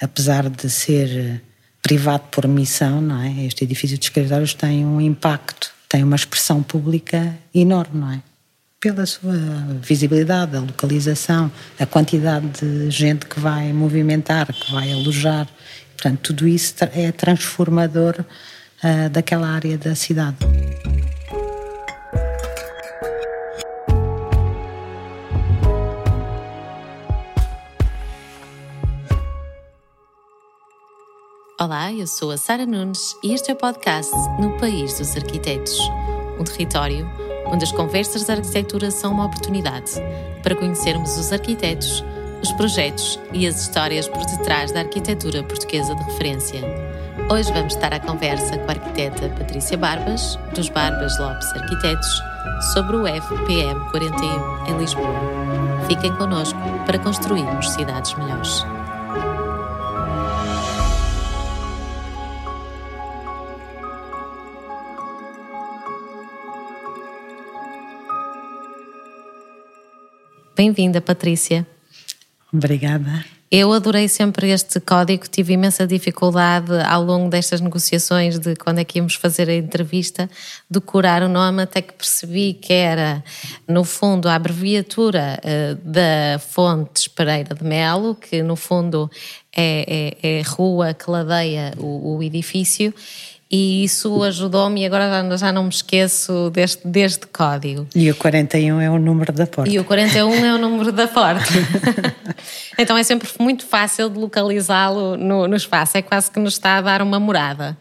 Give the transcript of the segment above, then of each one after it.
apesar de ser privado por missão, não é? Este edifício de escritórios tem um impacto, tem uma expressão pública enorme, não é? Pela sua visibilidade, a localização, a quantidade de gente que vai movimentar, que vai alojar. Portanto, tudo isso é transformador uh, daquela área da cidade. Olá, eu sou a Sara Nunes e este é o podcast No País dos Arquitetos, um território onde as conversas de arquitetura são uma oportunidade para conhecermos os arquitetos, os projetos e as histórias por detrás da arquitetura portuguesa de referência. Hoje vamos estar à conversa com a arquiteta Patrícia Barbas, dos Barbas Lopes Arquitetos, sobre o FPM 41 em Lisboa. Fiquem connosco para construirmos cidades melhores. Bem-vinda, Patrícia. Obrigada. Eu adorei sempre este código, tive imensa dificuldade ao longo destas negociações de quando é que íamos fazer a entrevista, decorar o nome, até que percebi que era, no fundo, a abreviatura uh, da Fontes Pereira de Melo, que no fundo é, é, é rua que ladeia o, o edifício, e isso ajudou-me e agora já não me esqueço deste, deste código. E o 41 é o número da porta. E o 41 é o número da porta. então é sempre muito fácil de localizá-lo no, no, espaço, é quase que nos está a dar uma morada.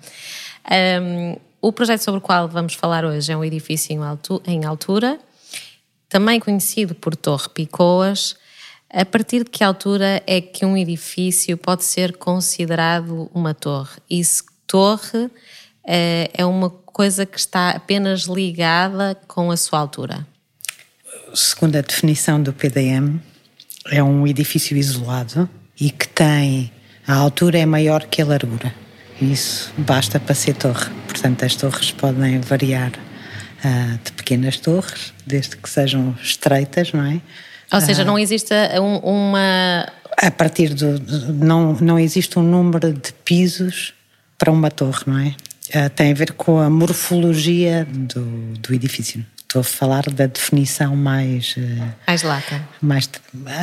Um, o projeto sobre o qual vamos falar hoje é um edifício em, altu em altura, também conhecido por Torre Picoas. A partir de que altura é que um edifício pode ser considerado uma torre? E se torre é, é uma coisa que está apenas ligada com a sua altura? Segundo a definição do PDM, é um edifício isolado e que tem a altura é maior que a largura. Isso basta para ser torre. Portanto, as torres podem variar uh, de pequenas torres, desde que sejam estreitas, não é? Ou seja, não existe um, uma. A partir do. Não, não existe um número de pisos para uma torre, não é? Uh, tem a ver com a morfologia do, do edifício. Estou a falar da definição mais. Uh, mais lata. Mais,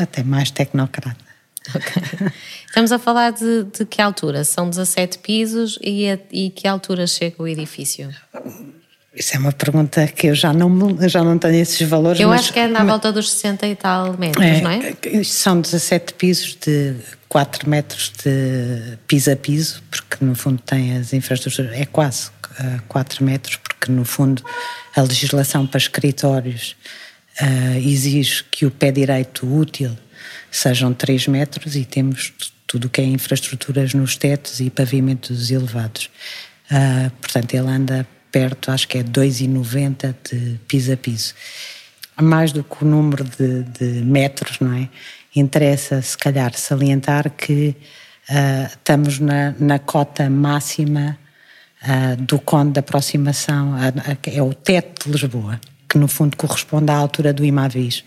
até mais tecnocrata. Okay. Estamos a falar de, de, que altura? São 17 pisos e, a, e que altura chega o edifício? Isso é uma pergunta que eu já não, já não tenho esses valores. Eu mas, acho que é na mas, volta dos 60 e tal metros, é, não é? São 17 pisos de 4 metros de piso a piso, porque no fundo tem as infraestruturas, é quase 4 metros, porque no fundo a legislação para escritórios uh, exige que o pé direito útil sejam 3 metros e temos tudo o que é infraestruturas nos tetos e pavimentos elevados. Uh, portanto, ele anda perto, acho que é 2,90 de piso a piso. Mais do que o número de, de metros, não é? Interessa, se calhar, salientar que uh, estamos na, na, cota máxima uh, do cone de aproximação, é o teto de Lisboa, que no fundo corresponde à altura do Imavis.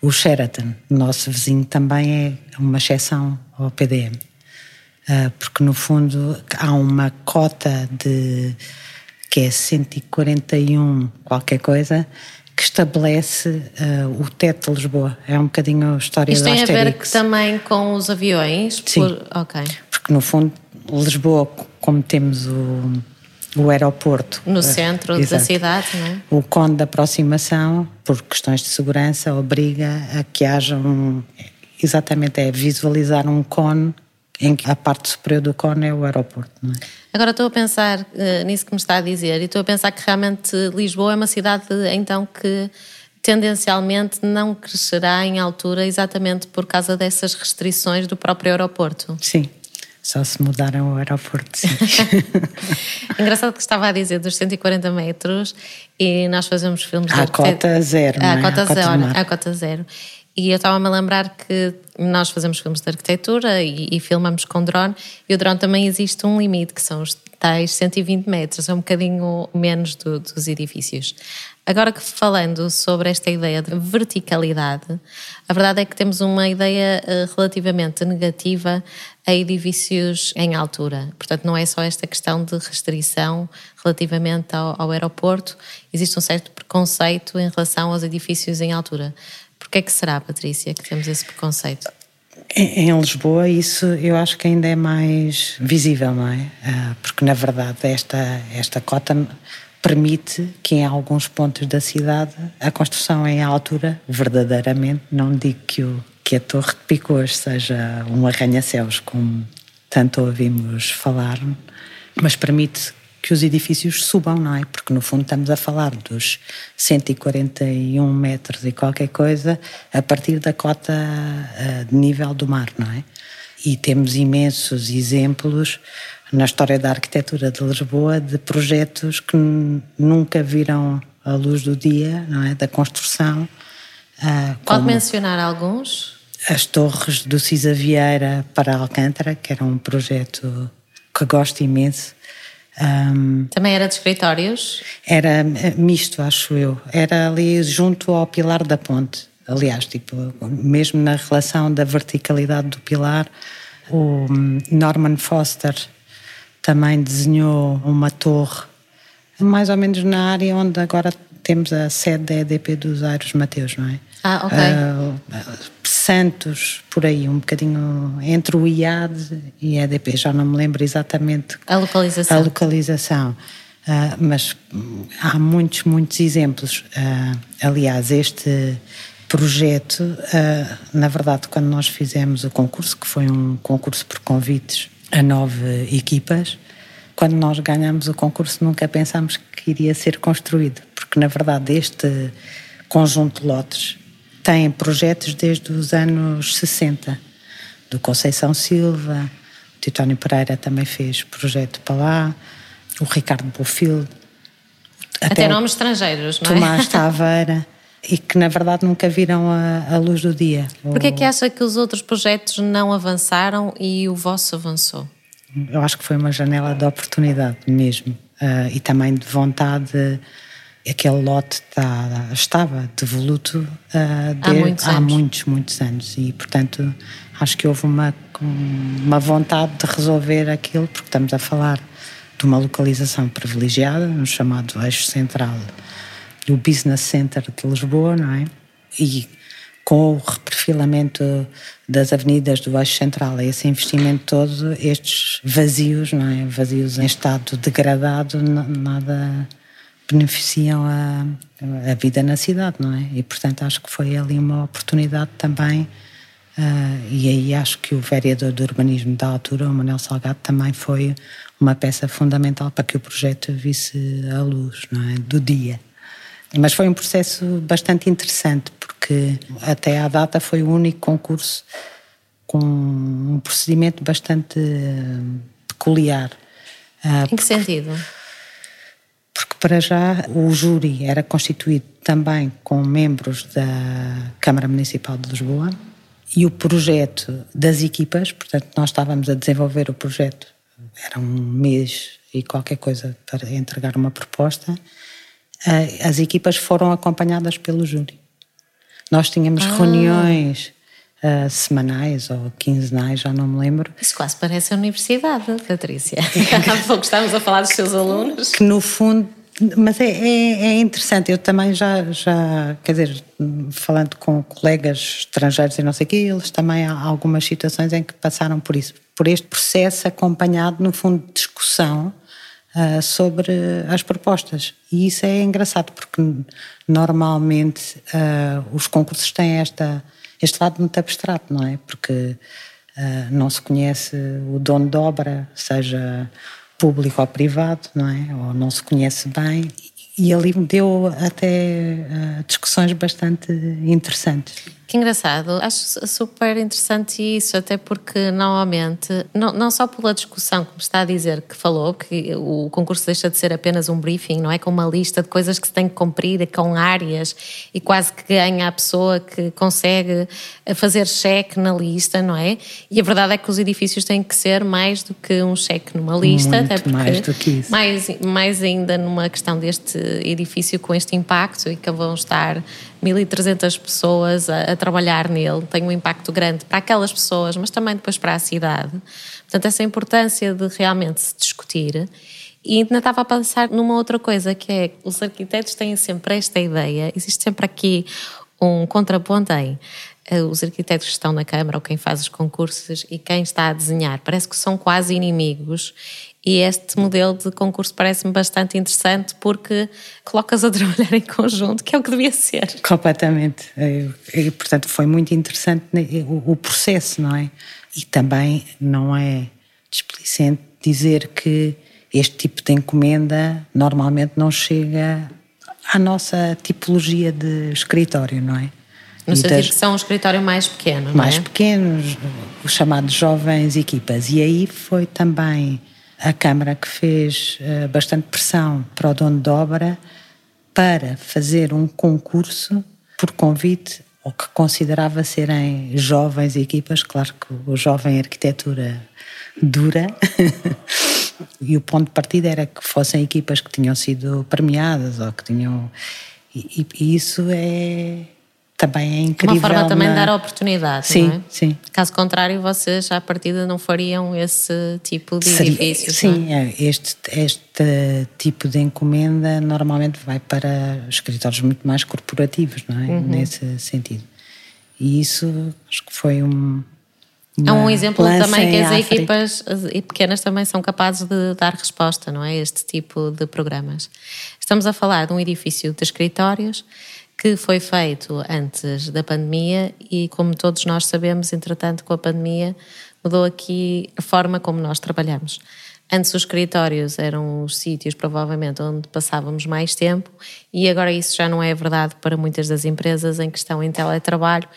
O Sheraton, nosso vizinho, também é uma exceção ao PDM, ah, porque no fundo há uma cota de que é 141 qualquer coisa, que estabelece uh, o teto de Lisboa. É um bocadinho a história Isto da tem a ver também com os aviões? Sim, por... okay. porque no fundo Lisboa, como temos o, o aeroporto... No centro uh, da cidade, não é? O cone de aproximação, por questões de segurança, obriga a que haja um... Exatamente, é visualizar um cone em que a parte superior do cone é o aeroporto. Não é? Agora estou a pensar uh, nisso que me está a dizer e estou a pensar que realmente Lisboa é uma cidade então que tendencialmente não crescerá em altura exatamente por causa dessas restrições do próprio aeroporto. Sim. Só se mudaram o aeroporto. Sim. Engraçado que estava a dizer dos 140 metros e nós fazemos filmes. À cota zero. É? cota, zero. À cota zero. E eu estava-me a lembrar que nós fazemos filmes de arquitetura e, e, filmamos com drone, e o drone também existe um limite, que são os tais 120 metros, é um bocadinho menos do, dos edifícios. Agora que falando sobre esta ideia de verticalidade, a verdade é que temos uma ideia uh, relativamente negativa a edifícios em altura. Portanto, não é só esta questão de restrição relativamente ao, ao aeroporto, existe um certo preconceito em relação aos edifícios em altura. Por que é que será, Patrícia, que temos esse preconceito? Em, Lisboa, isso eu acho que ainda é mais visível, não é? Ah, porque, na verdade, esta, esta cota permite que em alguns pontos da cidade a construção em altura, verdadeiramente, não digo que, o, que a Torre de Picôs seja um arranha-céus, como tanto ouvimos falar, mas permite que os edifícios subam, não é? Porque no fundo estamos a falar dos 141 metros e qualquer coisa a partir da cota eh, de nível do mar, não é? E temos imensos exemplos na história da arquitetura de Lisboa de projetos que nunca viram a luz do dia, não é? Da construção. Uh, Pode mencionar alguns? As torres do Cisa Vieira para Alcântara, que era um projeto que gosto imenso. Um, Também era de escritórios? Era eh, misto, acho eu. Era ali junto ao Pilar da Ponte. Aliás, tipo, mesmo na relação da verticalidade do pilar, o hum, Norman Foster também desenhou uma torre, mais ou menos na área onde agora temos a sede da EDP dos Aires Mateus, não é? Ah, ok. Uh, Santos, por aí, um bocadinho entre o IAD e a EDP, já não me lembro exatamente a localização. A localização. Uh, mas há muitos, muitos exemplos. Uh, aliás, este projeto, na verdade, quando nós fizemos o concurso, que foi um concurso por convites a nove equipas. Quando nós ganhamos o concurso, nunca pensámos que iria ser construído, porque na verdade este conjunto de lotes tem projetos desde os anos 60, do Conceição Silva, o Titónio Pereira também fez projeto para lá, o Ricardo Bofield. Até, até nomes estrangeiros, não é? Tomás Taveira. e que na verdade nunca viram a, a luz do dia. Porquê é que acha que os outros projetos não avançaram e o vosso avançou? Eu acho que foi uma janela de oportunidade mesmo uh, e também de vontade. Aquele lote está, estava devoluto uh, de, há, muitos, há muitos, muitos anos e, portanto, acho que houve uma, uma vontade de resolver aquilo, porque estamos a falar de uma localização privilegiada, no chamado eixo central do Business Center de Lisboa, não é? E com o reperfilamento das avenidas do Eixo Central, esse investimento todo, estes vazios, não é? Vazios em estado degradado, nada beneficiam a, a vida na cidade, não é? E portanto acho que foi ali uma oportunidade também. Uh, e aí acho que o vereador do urbanismo da altura, o Manuel Salgado, também foi uma peça fundamental para que o projeto visse a luz, não é? Do dia. Mas foi um processo bastante interessante, porque até à data foi o único concurso com um procedimento bastante eh, peculiar. Ah, em que sentido? Para já o júri era constituído também com membros da Câmara Municipal de Lisboa e o projeto das equipas, portanto nós estávamos a desenvolver o projeto, era um mês e qualquer coisa para entregar uma proposta eh, as equipas foram acompanhadas pelo júri. Nós tínhamos ah. reuniões uh, semanais ou quinzenais, já não me lembro. Isso quase parece a universidade, Patrícia. Há pouco estávamos a falar dos seus alunos. Que no fundo. Mas é, é, é, interessante, eu também já, já, quer dizer, falando com colegas estrangeiros e não sei o quê, eles também há algumas situações em que passaram por isso, por este processo acompanhado, no fundo, de discussão uh, sobre as propostas. E isso é engraçado, porque normalmente uh, os concursos têm esta, este lado muito abstrato, não é? Porque uh, não se conhece o dono de obra, seja público ou privado, não é? Ou não se conhece bem. E ali me deu até discussões bastante interessantes. Que engraçado, acho super interessante isso, até porque normalmente, não, não só pela discussão, como está a dizer, que falou, que o concurso deixa de ser apenas um briefing, não é? Com uma lista de coisas que se tem que cumprir, com áreas, e quase que ganha a pessoa que consegue fazer cheque na lista, não é? E a verdade é que os edifícios têm que ser mais do que um cheque numa lista, Muito até porque mais do que isso. Mais, mais ainda numa questão deste edifício com este impacto e que vão estar 1.300 pessoas a, a, trabalhar nele, tem um impacto grande para aquelas pessoas, mas também depois para a cidade. Portanto, essa importância de realmente se discutir. E ainda estava a pensar numa outra coisa, que é os arquitetos têm sempre esta ideia, existe sempre aqui um contraponto em eh, os arquitetos que estão na Câmara ou quem faz os concursos e quem está a desenhar, parece que são quase inimigos e este modelo de concurso parece-me bastante interessante porque colocas a trabalhar em conjunto, que é o que devia ser. Completamente. E, portanto, foi muito interessante o processo, não é? E também não é displicente dizer que este tipo de encomenda normalmente não chega à nossa tipologia de escritório, não é? No e sentido das, que são um escritório mais pequeno, Mais é? pequenos, os chamados jovens equipas. E aí foi também a Câmara que fez uh, bastante pressão para o dono de obra para fazer um concurso por convite ou que considerava serem jovens equipas, claro que o jovem arquitetura dura, e o ponto de partida era que fossem equipas que tinham sido premiadas ou que tinham. E, e isso é também é incrível. Uma forma também de dar oportunidade, sim, é? Sim, Caso contrário, vocês à partida não fariam esse tipo de Seria, edifícios, Sim, é? este, este tipo de encomenda normalmente vai para escritórios muito mais corporativos, não é? Uhum. Nesse sentido. E isso acho que foi um... É um exemplo também que as equipas pequenas também são capazes de dar resposta, não é? Este tipo de programas. Estamos a falar de um edifício de escritórios que foi feito antes da pandemia e, como todos nós sabemos, entretanto, com a pandemia, mudou aqui a forma como nós trabalhamos. Antes os escritórios eram os sítios, provavelmente, onde passávamos mais tempo e agora isso já não é verdade para muitas das empresas em que estão em teletrabalho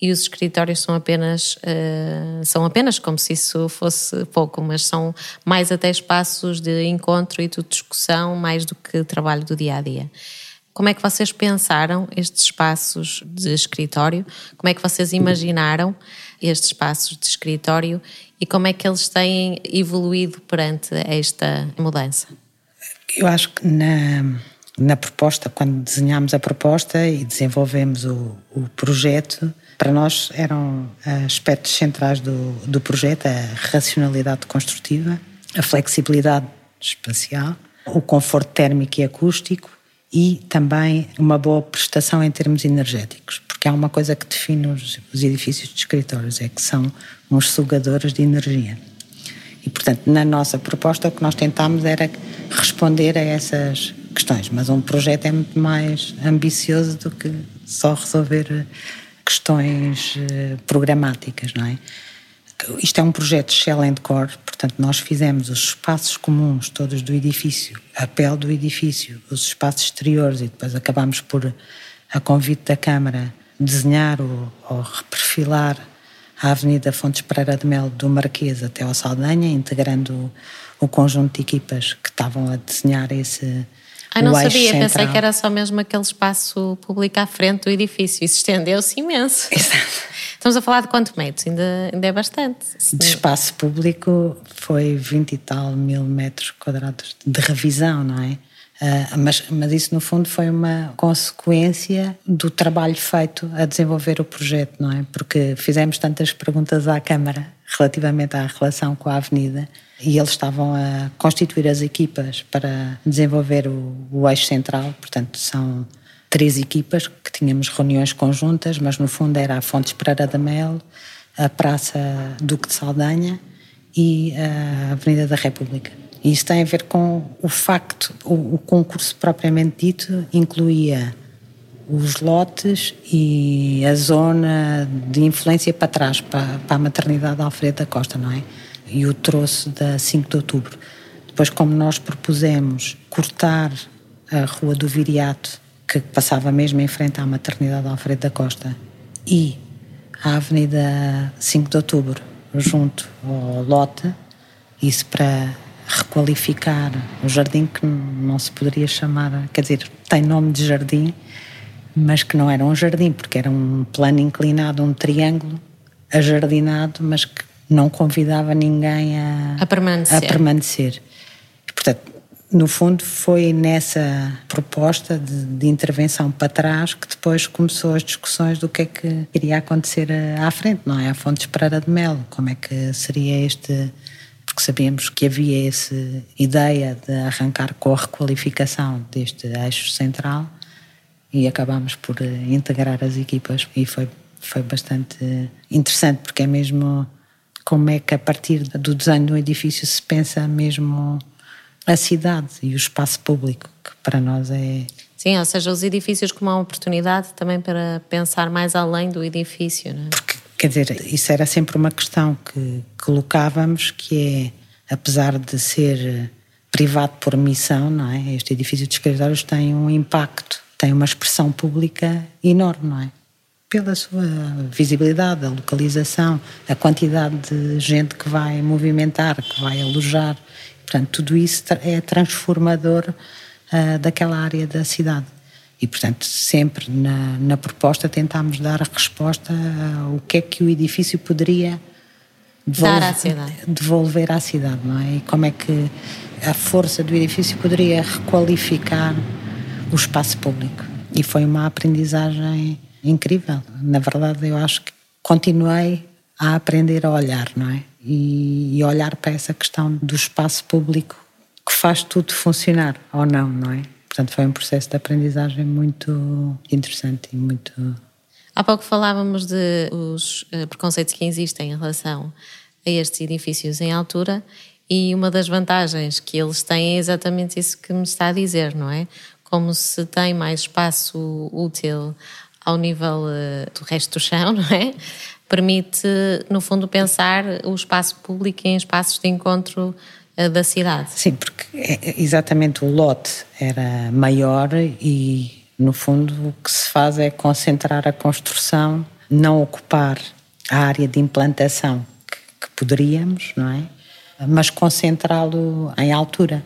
e os escritórios são apenas, uh, são apenas como se isso fosse pouco, mas são mais até espaços de encontro e de discussão mais do que trabalho do dia a dia. Como é que vocês pensaram estes espaços de escritório? Como é que vocês imaginaram estes espaços de escritório e como é que eles têm evoluído perante esta mudança? Eu acho que na, na proposta, quando desenhámos a proposta e desenvolvemos o, o projeto, para nós eram aspectos centrais do, do projeto a racionalidade construtiva, a flexibilidade espacial, o conforto térmico e acústico, e também uma boa prestação em termos energéticos, porque há uma coisa que define os, os edifícios de escritórios, é que são uns sugadores de energia. E, portanto, na nossa proposta, o que nós tentámos era responder a essas questões, mas um projeto é muito mais ambicioso do que só resolver questões eh, programáticas, não é? Isto é um projeto Shell and Core, portanto, nós fizemos os espaços comuns todos do edifício, a pele do edifício, os espaços exteriores e depois acabámos por, a convite da Câmara, desenhar ou, ou reperfilar a Avenida Fontes Pereira de Melo do Marquês até ao Saldanha, integrando o, o conjunto de equipas que estavam a desenhar esse, Ai, não sabia, central. pensei que era só mesmo aquele espaço público à frente do edifício. Isso estendeu-se imenso. Exato. Estamos a falar de quanto metros? Ainda, ainda é bastante. De espaço público foi 20 e tal mil metros quadrados de revisão, não é? Uh, mas, mas isso, no fundo, foi uma consequência do trabalho feito a desenvolver o projeto, não é? Porque fizemos tantas perguntas à Câmara relativamente à relação com a Avenida e eles estavam a constituir as equipas para desenvolver o, o eixo central, portanto, são três equipas que tínhamos reuniões conjuntas, mas no fundo era a Fontes Pereira da Mel, a Praça Duque de Saldanha e a Avenida da República. E isso tem a ver com o facto, o, o concurso propriamente dito incluía os lotes e a zona de influência para trás, para, para a maternidade Alfredo da Costa, não é? E o troço da 5 de outubro. Depois, como nós propusemos cortar a Rua do Viriato que passava mesmo em frente à maternidade Alfredo da Costa e à Avenida 5 de Outubro, junto ao lote, isso para requalificar o jardim que não se poderia chamar, quer dizer, tem nome de jardim, mas que não era um jardim, porque era um plano inclinado, um triângulo ajardinado, mas que não convidava ninguém a, a permanecer. A permanecer. portanto, no fundo, foi nessa proposta de, de, intervenção para trás que depois começou as discussões do que é que iria acontecer à frente, não é? A fonte esperada de mel, como é que seria este. Porque sabíamos que havia essa ideia de arrancar com a requalificação deste eixo central e acabámos por integrar as equipas e foi, foi bastante interessante, porque é mesmo como é que a partir do desenho do edifício se pensa mesmo a cidade e o espaço público, que para nós é. Sim, ou seja, os edifícios como uma oportunidade também para pensar mais além do edifício, não é? Porque, quer dizer, isso era sempre uma questão que colocávamos, que é, apesar de ser privado por missão, não é? Este edifício de escritórios tem um impacto, tem uma expressão pública enorme, não é? Pela sua visibilidade, a localização, a quantidade de gente que vai movimentar, que vai alojar Portanto, tudo isso é transformador uh, daquela área da cidade. E, portanto, sempre na, na proposta tentámos dar a resposta ao que é que o edifício poderia devolver, dar à cidade. devolver à cidade, não é? E como é que a força do edifício poderia requalificar o espaço público. E foi uma aprendizagem incrível. Na verdade, eu acho que continuei a aprender a olhar, não é? e, olhar para essa questão do espaço público que faz tudo funcionar ou não, não é? Portanto, foi um processo de aprendizagem muito interessante e muito. Há pouco falávamos de os eh, preconceitos que existem em relação a estes edifícios em altura e uma das vantagens que eles têm é exatamente isso que me está a dizer, não é? Como se tem mais espaço útil ao nível eh, do resto do chão, não é? Permite, no fundo, pensar o espaço público em espaços de encontro eh, da cidade. Sim, porque é, é, exatamente o lote era maior e, no fundo, o que se faz é concentrar a construção, não ocupar a área de implantação que, que poderíamos, não é? Mas concentrá-lo em altura.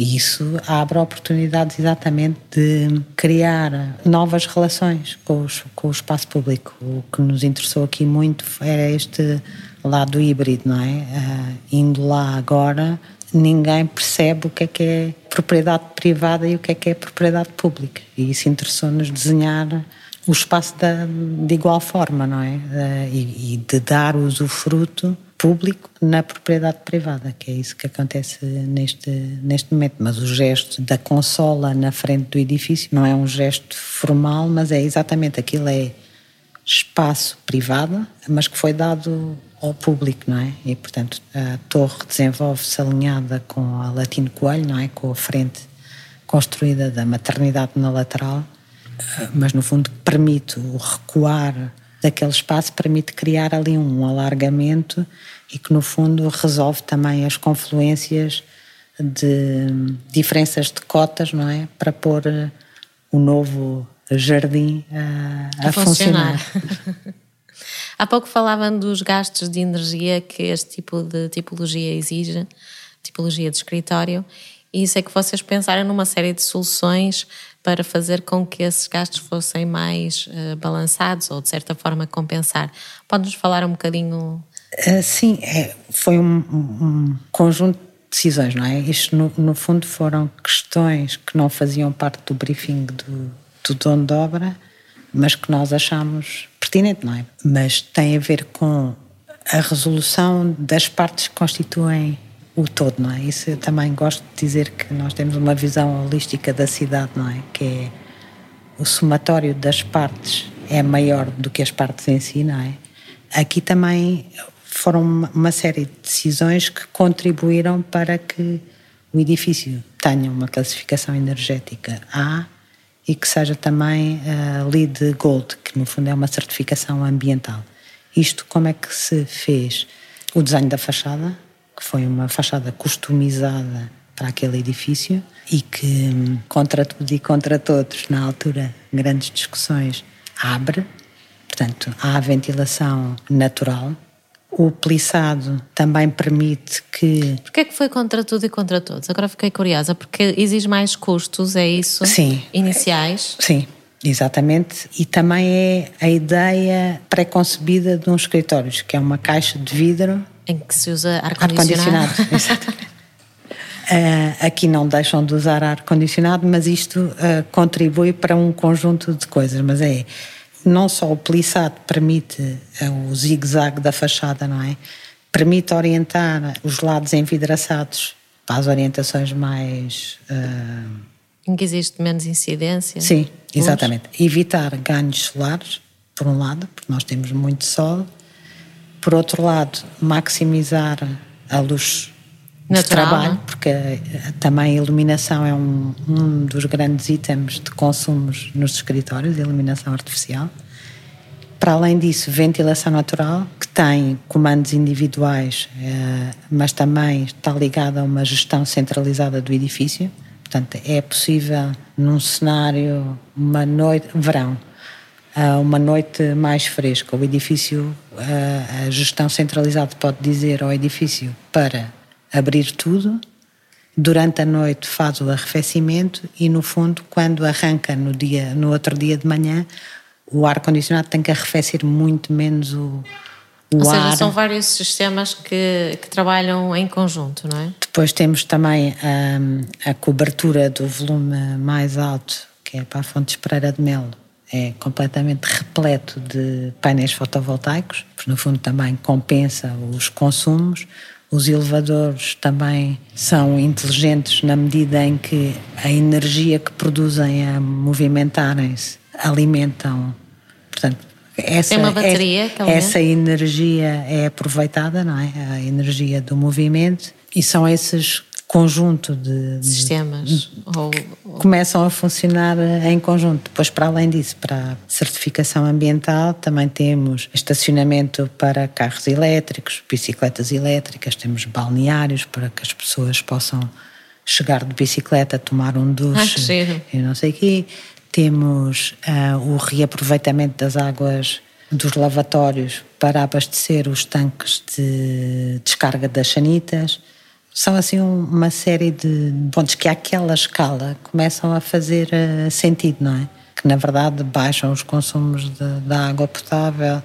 E isso abre oportunidades exatamente de criar novas relações com, os, com o espaço público. O que nos interessou aqui muito era este lado híbrido, não é? Uh, indo lá agora, ninguém percebe o que é que é propriedade privada e o que é que é propriedade pública. E isso interessou-nos desenhar o espaço da, de igual forma, não é? Uh, e, e de dar usufruto público na propriedade privada, que é isso que acontece neste, neste momento. Mas o gesto da consola na frente do edifício não é um gesto formal, mas é exatamente aquilo é espaço privado, mas que foi dado ao público, não é? E, portanto, a torre desenvolve-se alinhada com a Latino Coelho, não é? Com a frente construída da maternidade na lateral, mas no fundo permite o recuar daquele espaço permite criar ali um alargamento e que no fundo resolve também as confluências de diferenças de cotas, não é? Para pôr eh, o novo jardim a, a, a funcionar. funcionar. Há pouco falavam dos gastos de energia que este tipo de tipologia exige, tipologia de escritório, e isso é que vocês pensaram numa série de soluções para fazer com que esses gastos fossem mais uh, balançados ou de certa forma compensar. Pode-nos falar um bocadinho? Uh, sim, é, foi um, um, conjunto de decisões, não é? Isto no, no, fundo foram questões que não faziam parte do briefing do, do dono de obra, mas que nós achamos pertinente, não é? Mas tem a ver com a resolução das partes que constituem o todo, não é? Isso eu também gosto de dizer que nós temos uma visão holística da cidade, não é? Que é o somatório das partes é maior do que as partes em si, não é? Aqui também foram uma série de decisões que contribuíram para que o edifício tenha uma classificação energética A e que seja também a LEED Gold, que no fundo é uma certificação ambiental. Isto como é que se fez? O desenho da fachada, que foi uma fachada customizada para aquele edifício e que, contra tudo e contra todos, na altura, grandes discussões, abre. Portanto, há ventilação natural. O plissado também permite que. Porquê é que foi contra tudo e contra todos? Agora fiquei curiosa, porque exige mais custos, é isso? Sim. Iniciais? Sim. Exatamente, e também é a ideia pré-concebida de um escritório, que é uma caixa de vidro em que se usa ar-condicionado. Ar exatamente. Uh, aqui não deixam de usar ar-condicionado, mas isto uh, contribui para um conjunto de coisas. Mas é não só o plissado permite uh, o zigue-zague da fachada, não é? Permite orientar os lados envidraçados para as orientações mais. em que existe menos incidência? Sim, exatamente. Luz. Evitar ganhos solares, por um lado, porque nós temos muito sol. Por outro lado, maximizar a luz Natural, de trabalho, né? porque eh, também a iluminação é um, um dos grandes itens de consumos nos escritórios, iluminação artificial. Para além disso, ventilação natural, que tem comandos individuais, eh, mas também está ligada a uma gestão centralizada do edifício. Portanto, é possível, num cenário, uma noite, verão, uma noite mais fresca, o edifício, a gestão centralizada pode dizer ao edifício para abrir tudo. Durante a noite faz o arrefecimento e no fundo, quando arranca no dia, no outro dia de manhã, o ar condicionado tem que arrefecer muito menos o, o Ou ar. seja, são vários sistemas que, que, trabalham em conjunto, não é? Depois temos também a, a cobertura do volume mais alto, que é para a Fontes Pereira de Melo, é completamente repleto de painéis fotovoltaicos, porque no fundo também compensa os consumos. Os elevadores também são inteligentes na medida em que a energia que produzem a movimentarem-se alimentam, portanto, essa, uma bateria, essa, essa energia é aproveitada, não é? A energia do movimento e são esses conjunto de, sistemas de, ou, começam a funcionar em conjunto. Depois, para além disso, para a certificação ambiental, também temos estacionamento para carros elétricos, bicicletas elétricas, temos balneários para que as pessoas possam chegar de bicicleta, tomar um duche ah, e não sei o quê. Temos uh, o reaproveitamento das águas dos lavatórios para abastecer os tanques de descarga das sanitas são assim uma série de pontos que àquela escala começam a fazer uh, sentido, não é? Que na verdade baixam os consumos da água potável,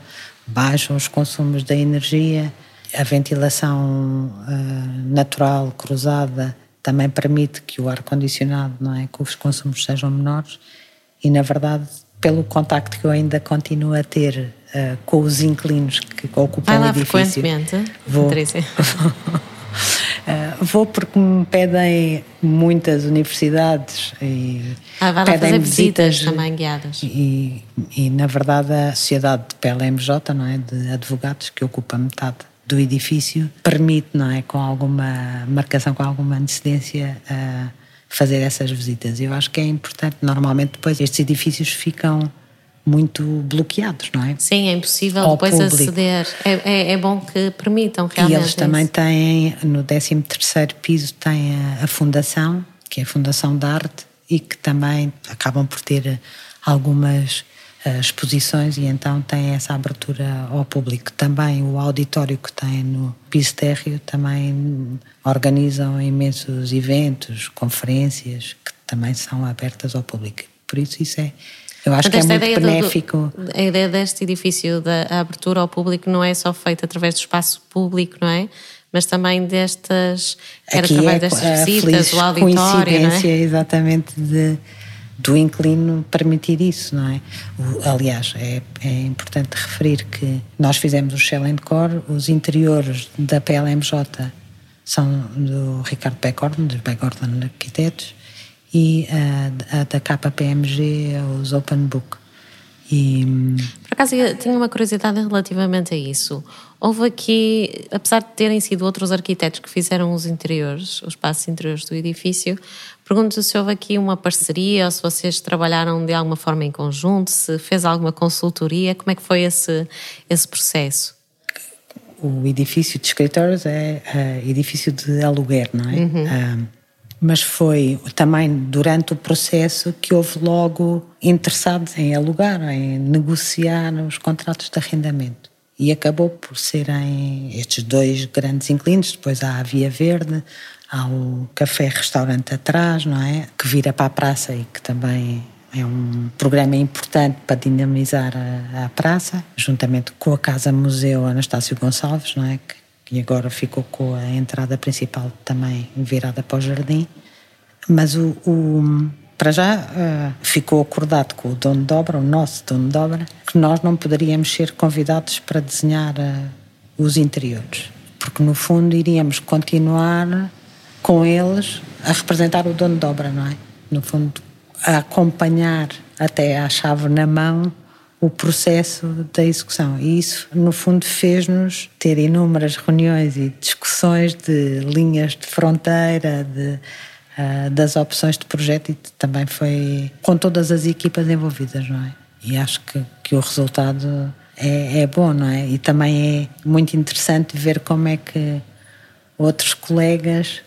baixam os consumos da energia, a ventilação uh, natural cruzada também permite que o ar condicionado, não é, que os consumos sejam menores e na verdade pelo contacto que eu ainda continuo a ter uh, com os inquilinos que ocupam Vai o edifício. frequentemente, vou, vou porque me pedem muitas universidades e ah, vai pedem fazer visitas, visitas também guiadas. E, e, na verdade a sociedade de PLMJ, não é, de advogados que ocupa metade do edifício, permite, não é, com alguma marcação, com alguma antecedência, uh, fazer essas visitas. Eu acho que é importante. Normalmente depois estes edifícios ficam muito bloqueados, não é? Sim, é impossível depois público. aceder. É, é, é, bom que permitam realmente. E eles também têm, no 13 piso, tem a, a, Fundação, que é a Fundação da Arte, e que também acabam por ter algumas uh, exposições e então tem essa abertura ao público. Também o auditório que tem no piso térreo também organizam imensos eventos, conferências, que também são abertas ao público. Por isso isso é eu acho que é muito benéfico. Do, a ideia deste edifício, da abertura ao público, não é só feita através do espaço público, não é? Mas também destas. Aqui através é destas visitas, o auditório. coincidência, não é? exatamente, de, do inclino permitir isso, não é? O, aliás, é, é importante referir que nós fizemos o Shell Core, os interiores da PLMJ são do Ricardo Beckhorn, dos Beckhorn Arquitetos, e a, a da KPMG, os Open Book. E... Por acaso, eu tinha uma curiosidade relativamente a isso. Houve aqui, apesar de terem sido outros arquitetos que fizeram os interiores, os espaços interiores do edifício, pergunto se houve aqui uma parceria ou se vocês trabalharam de alguma forma em conjunto, se fez alguma consultoria, como é que foi esse, esse processo? O edifício de escritórios é uh, edifício de aluguer, não é? Uhum. Uh, mas foi também durante o processo que houve logo interessados em alugar, em negociar os contratos de arrendamento. E acabou por serem estes dois grandes inquilinos, depois há a Via Verde, há o café-restaurante atrás, não é? Que vira para a praça e que também é um programa importante para dinamizar a, a praça, juntamente com a Casa Museu Anastácio Gonçalves, não é? Que e agora ficou com a entrada principal também virada para o jardim. Mas o, o para já uh, ficou acordado com o dono de obra, o nosso dono de obra, que nós não poderíamos ser convidados para desenhar uh, os interiores, porque no fundo iríamos continuar com eles a representar o dono de obra, não é? No fundo, a acompanhar até à chave na mão o processo da execução. E isso, no fundo, fez-nos ter inúmeras reuniões e discussões de linhas de fronteira, de, uh, das opções de projeto, e também foi com todas as equipas envolvidas, não é? E acho que, que o resultado é, é bom, não é? E também é muito interessante ver como é que outros colegas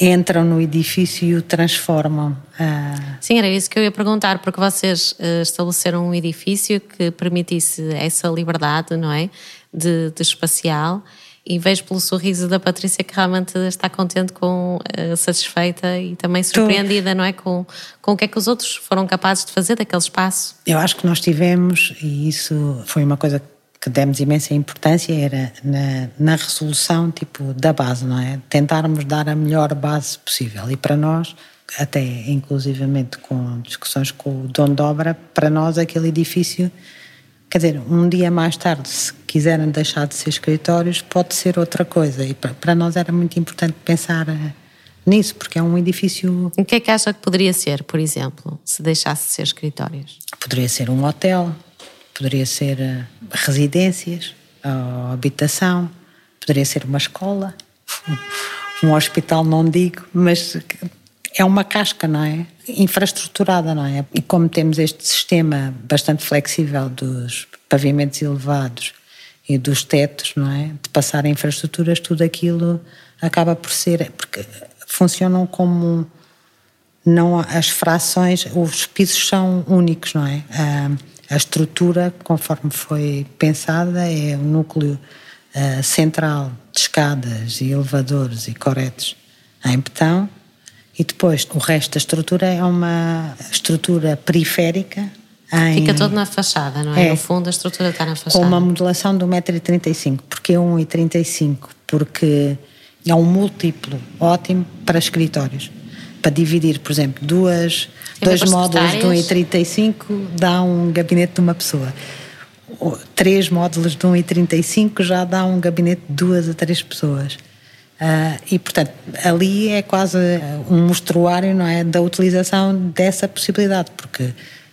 entram no edifício e o transformam. Ah. Sim, era isso que eu ia perguntar, porque vocês uh, estabeleceram um edifício que permitisse essa liberdade, não é? De, de espacial. E vejo pelo sorriso da Patrícia que realmente está contente com, uh, satisfeita e também surpreendida, não é? Com, com o que é que os outros foram capazes de fazer daquele espaço. Eu acho que nós tivemos, e isso foi uma coisa que demos imensa importância era na, na, resolução tipo da base, não é? Tentarmos dar a melhor base possível e para nós, até inclusivamente com discussões com o dono de obra, para nós aquele edifício, quer dizer, um dia mais tarde, se quiserem deixar de ser escritórios, pode ser outra coisa e para, para nós era muito importante pensar eh, nisso, porque é um edifício... O que é que acha que poderia ser, por exemplo, se deixasse de ser escritórios? Poderia ser um hotel, Poderia ser eh, residências, habitação, poderia ser uma escola, um hospital, não digo, mas é uma casca, não é? Infraestruturada, não é? E como temos este sistema bastante flexível dos pavimentos elevados e dos tetos, não é? De passar infraestruturas, tudo aquilo acaba por ser. porque funcionam como. Não, as frações, os pisos são únicos, não é? Ah, a estrutura, conforme foi pensada, é o núcleo uh, central de escadas e elevadores e coretes em betão e depois o resto da estrutura é uma estrutura periférica em... Fica todo na fachada, não é? é? No fundo a estrutura está na fachada. Com uma modulação de 1,35m. Porquê 1,35m? Porque é um múltiplo ótimo para escritórios. Para dividir, por exemplo, duas Dois módulos de 1,35 dá um gabinete de uma pessoa. Três módulos de 1,35 já dá um gabinete de duas a três pessoas. Uh, e, portanto, ali é quase um mostruário não é, da utilização dessa possibilidade, porque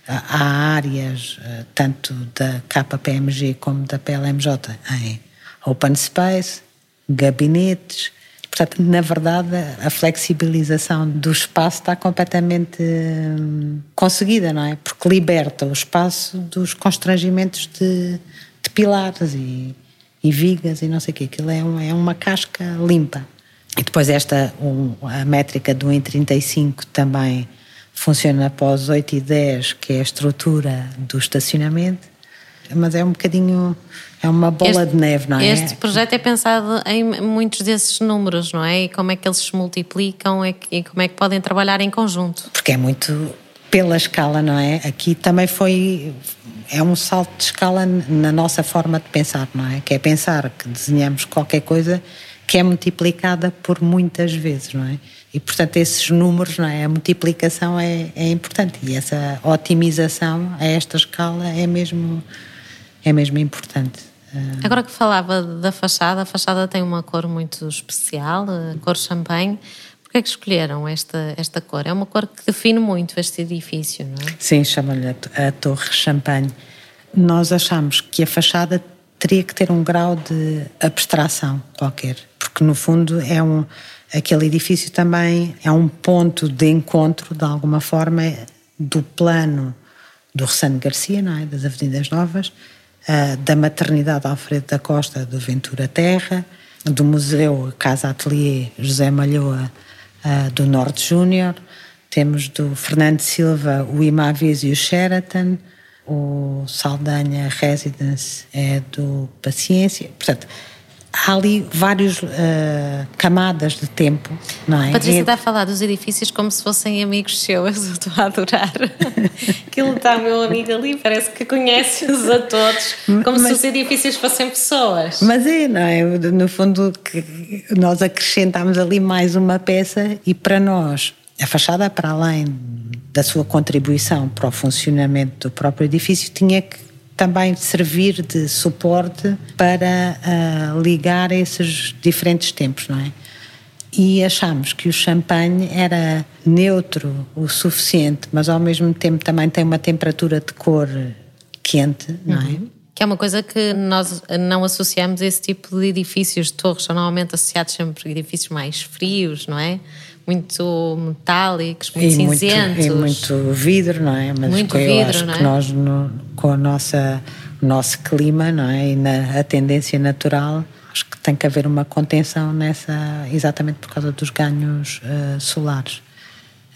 há áreas, uh, tanto da KPMG como da PLMJ, em open space, gabinetes, Portanto, na verdade, a flexibilização do espaço está completamente hum, conseguida, não é? Porque liberta o espaço dos constrangimentos de, de pilares e, e, vigas e não sei o quê. Aquilo é, um, é uma casca limpa. E depois esta, um, a métrica do 1,35 também funciona após 8 e 10, que é a estrutura do estacionamento, mas é um bocadinho é uma bola este, de neve, não é? Este projeto é pensado em muitos desses números, não é? E como é que eles se multiplicam e como é que podem trabalhar em conjunto. Porque é muito pela escala, não é? Aqui também foi. É um salto de escala na nossa forma de pensar, não é? Que é pensar que desenhamos qualquer coisa que é multiplicada por muitas vezes, não é? E, portanto, esses números, não é? A multiplicação é, é importante e essa otimização a esta escala é mesmo, é mesmo importante. Ah. Agora que falava da fachada, a fachada tem uma cor muito especial, a cor champanhe. Porquê é que escolheram esta, esta cor? É uma cor que define muito este edifício, não é? Sim, chama-lhe a, a Torre Champanhe. Nós achamos que a fachada teria que ter um grau de abstração qualquer, porque no fundo é um aquele edifício também é um ponto de encontro de alguma forma do plano do Ressano Garcia, não é, das Avenidas Novas, da maternidade Alfredo da Costa do Ventura Terra, do Museu Casa Atelier José Malhoa uh, do Norte Júnior, temos do Fernando Silva o Imavis e o Sheraton, o Saldanha Residence é do Paciência, portanto há ali várias uh, camadas de tempo, não é? Patrícia está a falar dos edifícios como se fossem amigos seus, eu estou a adorar. Aquilo está meu amigo ali, parece que conhece-os a todos, como mas, se os edifícios fossem pessoas. Mas é, não é? No fundo, que nós acrescentámos ali mais uma peça e para nós, a fachada, para além da sua contribuição para o funcionamento do próprio edifício, tinha que também servir de suporte para uh, ligar esses diferentes tempos, não é? E achamos que o champanhe era neutro o suficiente, mas ao mesmo tempo também tem uma temperatura de cor quente, não é? Uhum. Que é uma coisa que nós não associamos a esse tipo de edifícios. Torres são normalmente associados sempre a edifícios mais frios, não é? Muito metálicos, muito e cinzentos. Muito, e muito vidro, não é? Mas muito eu vidro, acho não é? que nós, no, com a nossa, o nosso clima, não é? E na a tendência natural, acho que tem que haver uma contenção nessa, exatamente por causa dos ganhos uh, solares.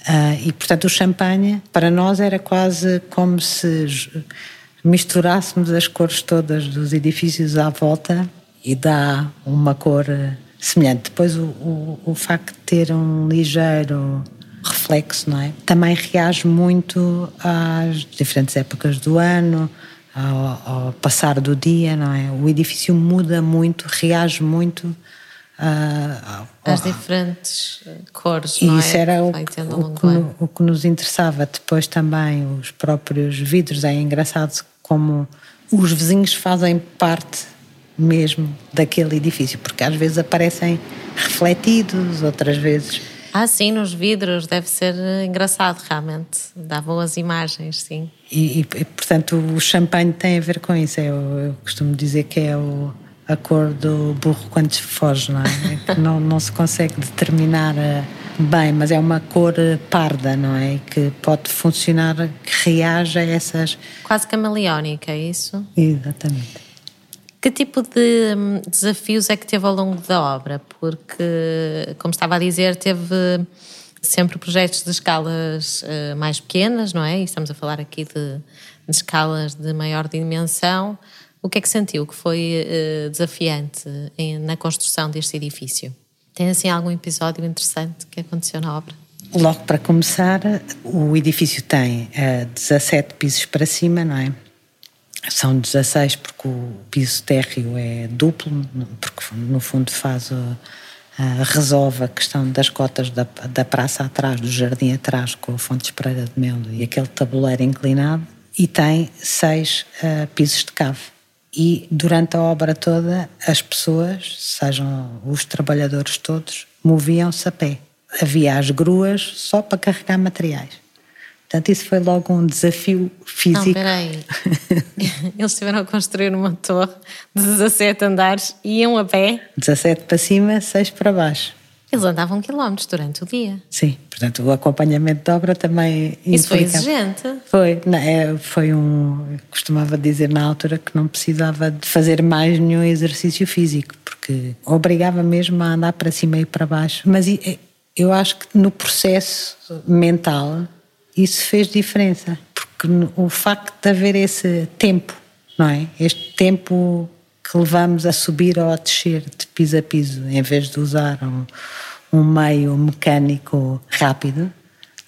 Uh, e, portanto, o champanhe, para nós, era quase como se misturássemos as cores todas dos edifícios à volta e dá uma cor semelhante. Depois o, o, o facto de ter um ligeiro reflexo, não é? Também reage muito às diferentes épocas do ano, ao, ao, passar do dia, não é? O edifício muda muito, reage muito uh, às diferentes cores, e não isso é? era o, o, que, o, que, nos interessava. Depois também os próprios vidros, é engraçado como os vizinhos fazem parte mesmo daquele edifício, porque às vezes aparecem refletidos, outras vezes. Ah, sim, nos vidros deve ser engraçado, realmente. Dá boas imagens, sim. E, e portanto, o champanhe tem a ver com isso. Eu, eu costumo dizer que é o, a cor do burro quando foge, não é? é não, não se consegue determinar eh, bem, mas é uma cor parda, não é? Que pode funcionar, que reage a essas. Quase camaleónica, é isso? Exatamente. Que tipo de hum, desafios é que teve ao longo da obra? Porque, como estava a dizer, teve sempre projetos de escalas uh, mais pequenas, não é? E estamos a falar aqui de, de, escalas de maior dimensão. O que é que sentiu que foi uh, desafiante na construção deste edifício? Tem assim algum episódio interessante que aconteceu na obra? Logo para começar, o edifício tem uh, eh, 17 pisos para cima, não é? São 16 porque o piso térreo é duplo, porque no fundo faz o, resolve a questão das cotas da, da praça atrás, do jardim atrás, com a fonte de espreita de mel e aquele tabuleiro inclinado, e tem seis uh, pisos de cave. E durante a obra toda, as pessoas, sejam os trabalhadores todos, moviam-se a pé. Havia as gruas só para carregar materiais. Portanto, isso foi logo um desafio físico. Não, peraí. Eles estiveram a construir uma torre de 17 andares e iam a pé? 17 para cima, 6 para baixo. Eles andavam quilómetros durante o dia. Sim, portanto o acompanhamento de obra também Isso foi exigente? Foi, não, é, foi um... costumava dizer na altura que não precisava de fazer mais nenhum exercício físico, porque obrigava mesmo a andar para cima e para baixo. Mas eu acho que no processo mental isso fez diferença, porque o facto de haver esse tempo, não é? Este tempo que levamos a subir ou a descer de piso a piso, em vez de usar um, um meio mecânico rápido,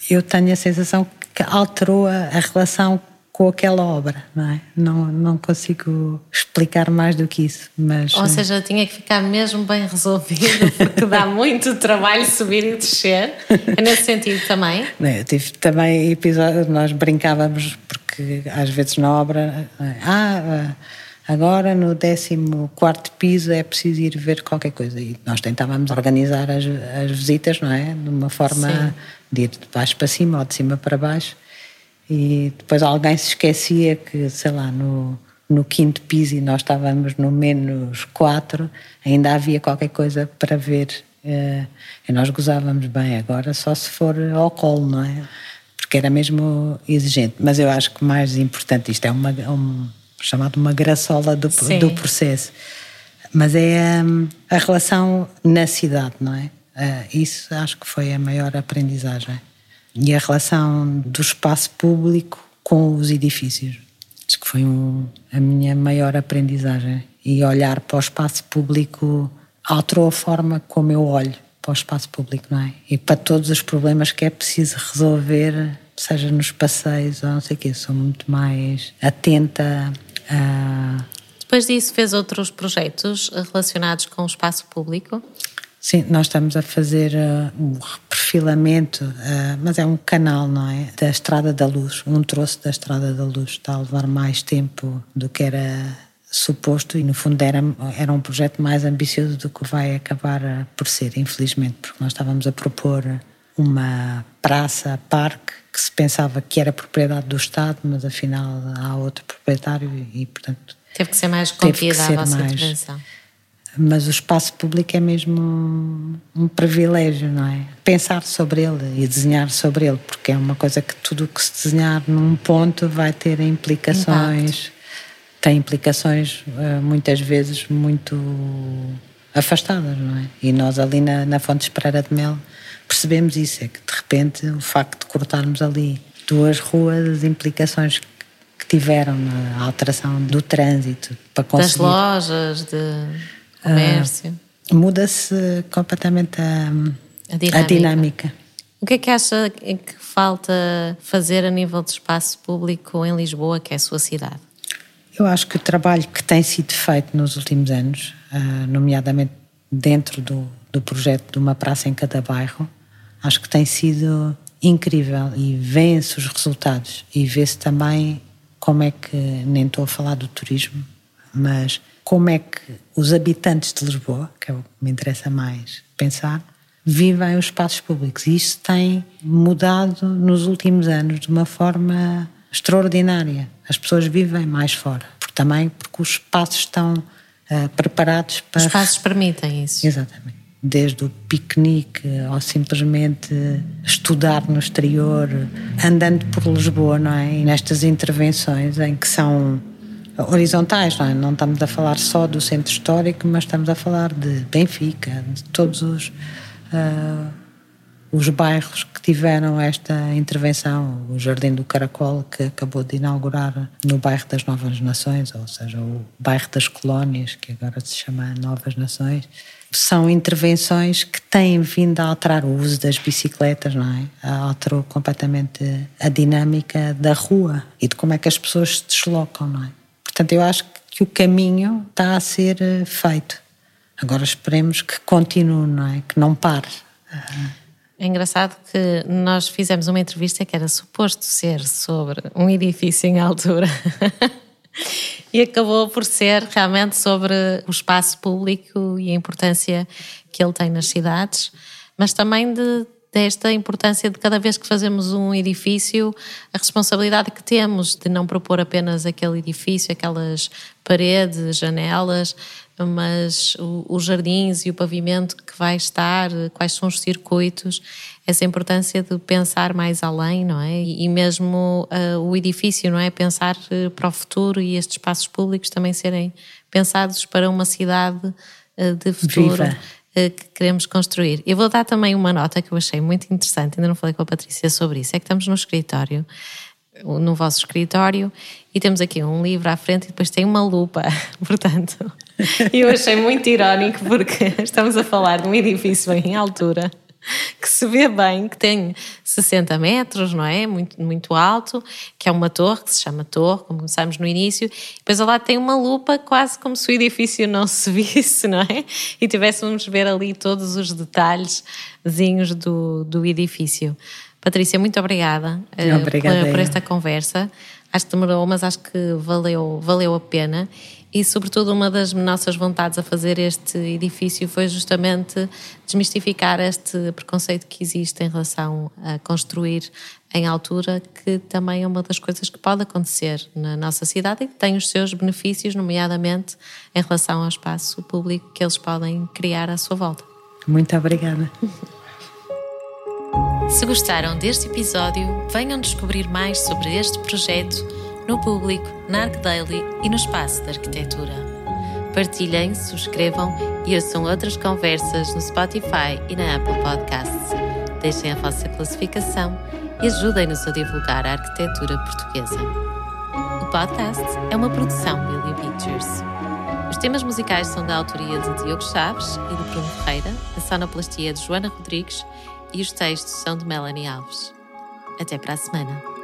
eu tenho a sensação que alterou a, a relação com aquela obra, não é? Não, não consigo explicar mais do que isso, mas... Ou seja, tinha que ficar mesmo bem resolvido, porque dá muito trabalho subir e descer, é nesse sentido também? Não, eu tive também episódios, nós brincávamos, porque às vezes na obra, ah, agora no 14 piso é preciso ir ver qualquer coisa, e nós tentávamos organizar as, as visitas, não é? De uma forma Sim. de ir de baixo para cima ou de cima para baixo, e depois alguém se esquecia que, sei lá, no, no quinto piso e nós estávamos no menos quatro, ainda havia qualquer coisa para ver. Eh, e nós gozávamos bem, agora só se for ao colo, não é? Porque era mesmo exigente. Mas eu acho que mais importante, isto é uma, um, chamado uma graçola do, do processo, mas é um, a relação na cidade, não é? Uh, isso acho que foi a maior aprendizagem e a relação do espaço público com os edifícios. Acho que foi um, a minha maior aprendizagem. e olhar para o espaço público alterou a forma como eu olho para o espaço público, não é? E para todos os problemas que é preciso resolver, seja nos passeios ou não sei o quê, sou muito mais atenta a. Depois disso, fez outros projetos relacionados com o espaço público? Sim, nós estamos a fazer uh, um perfilamento, uh, mas é um canal, não é? Da Estrada da Luz, um troço da Estrada da Luz. Está a levar mais tempo do que era suposto e, no fundo, era, era um projeto mais ambicioso do que vai acabar uh, por ser, infelizmente, porque nós estávamos a propor uma praça, parque, que se pensava que era propriedade do Estado, mas afinal há outro proprietário e, portanto. Teve que ser mais contida a vossa mais, intervenção mas o espaço público é mesmo um, um, privilégio, não é? Pensar sobre ele e desenhar sobre ele, porque é uma coisa que tudo o que se desenhar num ponto vai ter implicações, Impacto. tem implicações eh, muitas vezes muito afastadas, não é? E nós ali na, na Fonte Esperara de Mel percebemos isso, é que de repente o facto de cortarmos ali duas ruas, as implicações que tiveram na alteração do trânsito para conseguir... Das lojas, de comércio. Uh, Muda-se completamente a, a, dinâmica. a, dinâmica. O que é que acha que falta fazer a nível de espaço público em Lisboa, que é a sua cidade? Eu acho que o trabalho que tem sido feito nos últimos anos, uh, nomeadamente dentro do, do projeto de uma praça em cada bairro, acho que tem sido incrível e vê-se os resultados e vê-se também como é que, nem estou a falar do turismo, mas como é que os habitantes de Lisboa, que é o que me interessa mais pensar, vivem os espaços públicos. E isso tem mudado nos últimos anos de uma forma extraordinária. As pessoas vivem mais fora, porque também porque os espaços estão uh, preparados para. Os espaços permitem isso. Exatamente. Desde o piquenique ou simplesmente estudar no exterior, andando por Lisboa, não é? E nestas intervenções em que são horizontais, não, é? não estamos a falar só do centro histórico, mas estamos a falar de Benfica, de todos os, uh, os bairros que tiveram esta intervenção, o Jardim do Caracol, que acabou de inaugurar no bairro das Novas Nações, ou seja, o bairro das Colónias, que agora se chama Novas Nações. São intervenções que têm vindo a alterar o uso das bicicletas, não é? Alterou completamente a dinâmica da rua e de como é que as pessoas se deslocam, não é? Portanto, eu acho que o caminho está a ser eh, feito. Agora esperemos que continue, não é? Que não pare. É engraçado que nós fizemos uma entrevista que era suposto ser sobre um edifício em altura e acabou por ser realmente sobre o espaço público e a importância que ele tem nas cidades, mas também de desta importância de cada vez que fazemos um edifício, a responsabilidade que temos de não propor apenas aquele edifício, aquelas paredes, janelas, mas os jardins e o pavimento que vai estar, quais são os circuitos, essa importância de pensar mais além, não é? E mesmo uh, o edifício, não é? Pensar uh, para o futuro e estes espaços públicos também serem pensados para uma cidade uh, de futuro. Viva eh, que queremos construir. Eu vou dar também uma nota que eu achei muito interessante, ainda não falei com a Patrícia sobre isso, é que estamos no escritório, no vosso escritório, e temos aqui um livro à frente e depois tem uma lupa, portanto, eu achei muito irónico porque estamos a falar de um edifício em altura que se vê bem, que tem 60 metros, não é? Muito, muito alto, que é uma torre, que se chama torre, como começámos no início. Depois lado tem uma lupa, quase como se o edifício não se visse, não é? E tivéssemos ver ali todos os detalhezinhos do, do edifício. Patrícia, muito obrigada, eh, por, por esta conversa. Acho que demorou, mas acho que valeu, valeu a pena e, sobretudo, uma das nossas vontades a fazer este edifício foi justamente desmistificar este preconceito que existe em relação a construir em altura, que também é uma das coisas que pode acontecer na nossa cidade e que tem os seus benefícios, nomeadamente em relação ao espaço público que eles podem criar à sua volta. Muito obrigada. Se gostaram deste episódio, venham descobrir mais sobre este projeto no público, na ArcDaily e no espaço da arquitetura. Partilhem, subscrevam e ouçam outras conversas no Spotify e na Apple Podcasts. Deixem a vossa classificação e ajudem-nos a divulgar a arquitetura portuguesa. O podcast é uma produção William Pictures. Os temas musicais são da autoria de Diogo Chaves e de Bruno Ferreira, a sonoplastia de Joana Rodrigues e os textos são de Melanie Alves. Até para a semana.